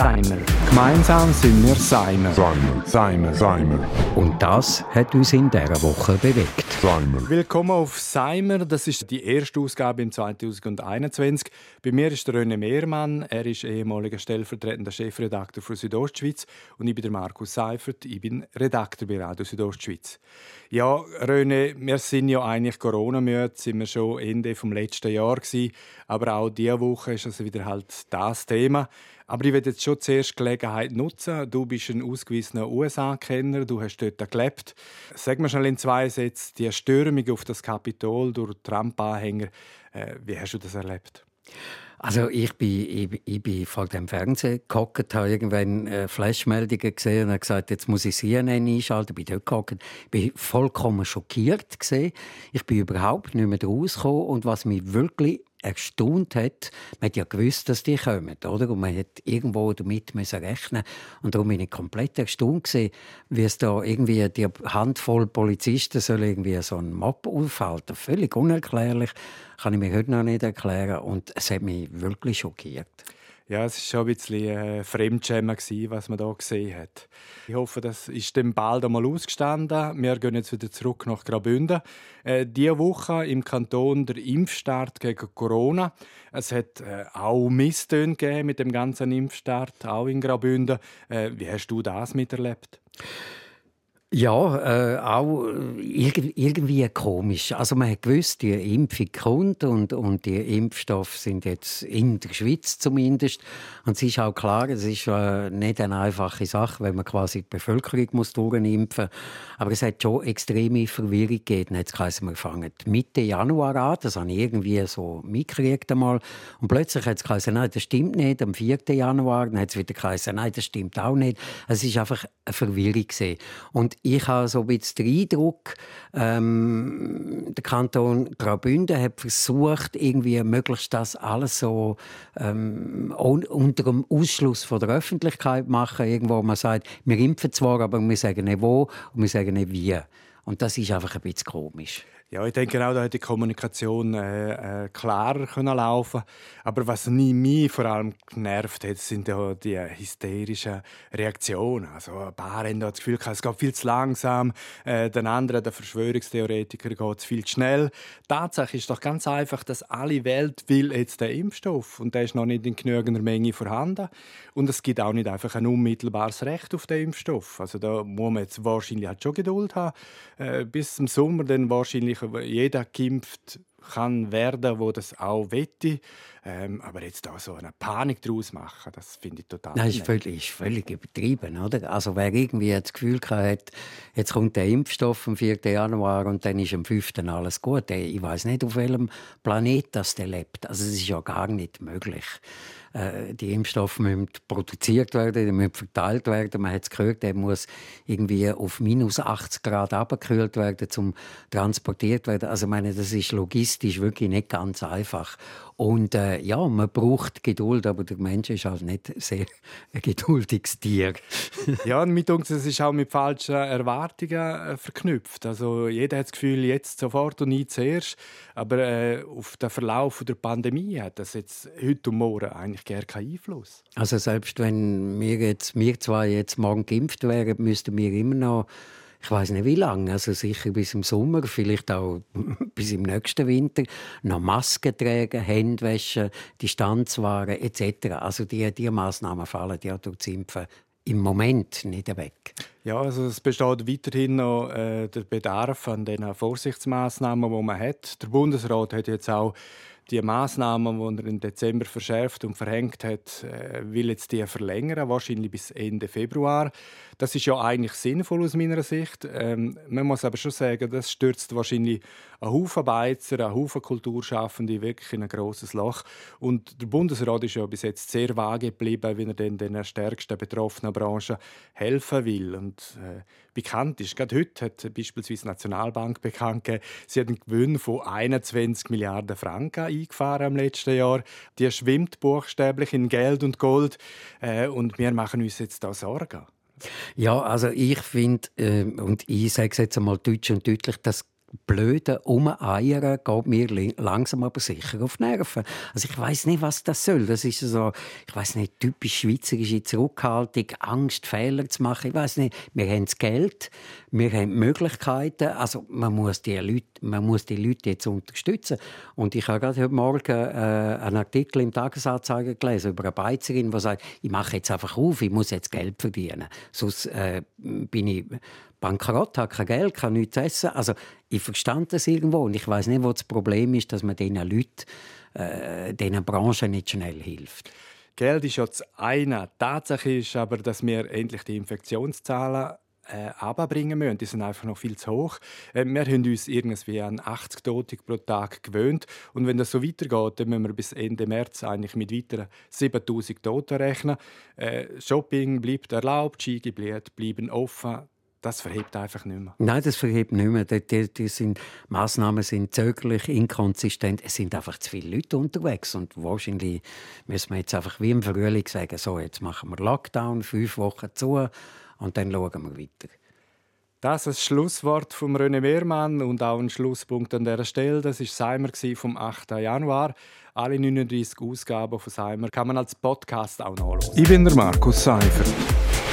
Seimer. Gemeinsam sind wir Seimer. Seimer. Seimer. Seimer. Und das hat uns in dieser Woche bewegt. Seimer. Willkommen auf Seimer. Das ist die erste Ausgabe im 2021. Bei mir ist der René Mehrmann. Er ist ehemaliger stellvertretender Chefredakteur für Südostschweiz. Und ich bin der Markus Seifert. Ich bin Redakteur bei Radio Südostschweiz. Ja, René, wir sind ja eigentlich Corona-müde. Sind wir schon Ende vom letzten Jahr gewesen. Aber auch diese Woche ist also wieder halt das Thema. Aber ich werde jetzt schon zuerst die Gelegenheit nutzen. Du bist ein ausgewiesener USA-Kenner, du hast dort gelebt. Sag mir schnell in zwei Sätzen, die Stürmung auf das Kapitol durch Trump-Anhänger, äh, wie hast du das erlebt? Also ich bin, ich, ich bin vor dem Fernseher gehockt, habe irgendwann äh, Flashmeldungen gesehen und habe gesagt, jetzt muss ich CNN einschalten. Bin dort gehockt, bin vollkommen schockiert gesehen. Ich bin überhaupt nicht mehr rausgekommen und was mich wirklich erstaunt hat, man hat ja gewusst, dass die kommen, oder? Und man hat irgendwo damit müssen rechnen. Und darum bin ich komplett erstaunt gewesen, wie es da irgendwie die Handvoll Polizisten soll irgendwie so einen Mob aufhalten, völlig unerklärlich, kann ich mir heute noch nicht erklären. Und es hat mich wirklich schockiert. Ja, es war schon ein bisschen äh, Fremdschämen, was man hier gesehen hat. Ich hoffe, das ist dann bald einmal ausgestanden. Wir gehen jetzt wieder zurück nach Graubünden. Äh, diese Woche im Kanton der Impfstart gegen Corona. Es hat äh, auch Misstöne mit dem ganzen Impfstart, auch in Graubünden. Äh, wie hast du das miterlebt? Ja, äh, auch irgendwie komisch. Also man hat gewusst, die Impfung kommt und, und die Impfstoffe sind jetzt in der Schweiz zumindest. Und es ist auch klar, es ist äh, nicht eine einfache Sache, wenn man quasi die Bevölkerung muss durchimpfen muss. Aber es hat schon extreme Verwirrung gegeben. Jetzt heisst wir fangen Mitte Januar an, das habe ich irgendwie so mitgekriegt einmal. Und plötzlich hat es geheißen, nein, das stimmt nicht, am 4. Januar. Dann hat es wieder geheißen, nein, das stimmt auch nicht. Es ist einfach eine Verwirrung gewesen. Und ich habe so ein bisschen den Eindruck, ähm, der Kanton Graubünden hat versucht, irgendwie möglichst das alles so ähm, unter dem Ausschluss von der Öffentlichkeit zu machen. Irgendwo man sagt, wir impfen zwar, aber wir sagen nicht wo und wir sagen nicht wie. Und das ist einfach ein bisschen komisch. Ja, ich denke auch, da hätte die Kommunikation äh, äh, klarer können laufen Aber was mich vor allem genervt hat, sind ja die hysterischen Reaktionen. Also ein paar haben das Gefühl, es geht viel zu langsam. Äh, den anderen, der Verschwörungstheoretiker, geht es viel zu schnell. Tatsache ist doch ganz einfach, dass alle Welt will jetzt den Impfstoff und der ist noch nicht in genügender Menge vorhanden. Und es gibt auch nicht einfach ein unmittelbares Recht auf den Impfstoff. Also da muss man jetzt wahrscheinlich halt schon Geduld haben. Äh, bis zum Sommer dann wahrscheinlich jeder geimpft kann werden, wo das auch wette. Ähm, aber jetzt da so eine Panik daraus machen, das finde ich total. Nein, ist völlig, ist völlig übertrieben, oder? Also wer irgendwie das Gefühl hat, jetzt kommt der Impfstoff am 4. Januar und dann ist am 5. alles gut. Ich weiß nicht, auf welchem Planet das der lebt. Also es ist ja gar nicht möglich. Äh, die Impfstoffe müssen produziert werden, die müssen verteilt werden. Man hat es gehört, der muss irgendwie auf minus 80 Grad abgekühlt werden, zum transportiert werden. Also ich meine, das ist logistisch wirklich nicht ganz einfach. Und äh, ja, man braucht Geduld, aber der Mensch ist halt nicht sehr ein geduldiges Tier. ja, und mit uns es ist auch mit falschen Erwartungen äh, verknüpft. Also jeder hat das Gefühl, jetzt sofort und nie zuerst. Aber äh, auf den Verlauf der Pandemie hat das jetzt heute und morgen eigentlich gar keinen Einfluss. Also selbst wenn wir jetzt, wir zwei jetzt morgen geimpft wären, müssten wir immer noch ich weiß nicht wie lange, also sicher bis im Sommer, vielleicht auch bis im nächsten Winter, noch Masken tragen, Hände waschen, Distanz wahren etc. Also die, die Massnahmen fallen ja durch das Impfen im Moment nicht weg. Ja, also es besteht weiterhin noch äh, der Bedarf an den Vorsichtsmaßnahmen, die man hat. Der Bundesrat hat jetzt auch die Maßnahmen, die er im Dezember verschärft und verhängt hat, äh, will jetzt die verlängern, wahrscheinlich bis Ende Februar. Das ist ja eigentlich sinnvoll aus meiner Sicht. Ähm, man muss aber schon sagen, das stürzt wahrscheinlich einen Haufen Beizer, einen Haufen Kulturschaffende wirklich in ein grosses Loch. Und der Bundesrat ist ja bis jetzt sehr vage geblieben, wie er den, den stärksten betroffenen Branchen helfen will. Und äh, bekannt ist, gerade heute hat beispielsweise die Nationalbank bekannt gegeben, sie hat einen Gewinn von 21 Milliarden Franken eingefahren im letzten Jahr. Die schwimmt buchstäblich in Geld und Gold. Äh, und wir machen uns jetzt da Sorgen. Ja, also ich finde, äh, und ich sage es jetzt einmal deutsch und deutlich, das blöde Umeiern geht mir langsam aber sicher auf die Nerven. Also ich weiß nicht, was das soll. Das ist so, ich weiß nicht, typisch schweizerische Zurückhaltung, Angst, Fehler zu machen. Ich weiß nicht. Wir haben das Geld, wir haben Möglichkeiten. Also man muss die Leute, man muss die Leute jetzt unterstützen. Und ich habe gerade heute Morgen äh, einen Artikel im Tagesanzeiger gelesen über eine Beizerin, die sagt, ich mache jetzt einfach auf, ich muss jetzt Geld verdienen. Sonst äh, bin ich bankrott, habe kein Geld, kann nichts essen. Also ich verstand das irgendwo und ich weiß nicht, wo das Problem ist, dass man diesen Leuten, äh, diesen Branchen nicht schnell hilft. Geld ist ja das eine. Tatsache ist aber, dass wir endlich die Infektionszahlen äh, müssen. Die sind einfach noch viel zu hoch. Äh, wir haben uns irgendwie an 80 Tote pro Tag gewöhnt. Und wenn das so weitergeht, dann müssen wir bis Ende März eigentlich mit weiteren 7000 Toten rechnen. Äh, Shopping bleibt erlaubt, Skigebiete bleiben offen das verhebt einfach nicht mehr. Nein, das verhebt nicht mehr. Die, die, die sind, Massnahmen sind zögerlich, inkonsistent. Es sind einfach zu viele Leute unterwegs. Und wahrscheinlich müssen wir jetzt einfach wie im Frühling sagen, so, jetzt machen wir Lockdown, fünf Wochen zu und dann schauen wir weiter. Das ist das Schlusswort von René Wehrmann und auch ein Schlusspunkt an dieser Stelle. Das war Seimer vom 8. Januar. Alle 39 Ausgaben von Seimer kann man als Podcast auch nachlesen. Ich bin der Markus Seifert.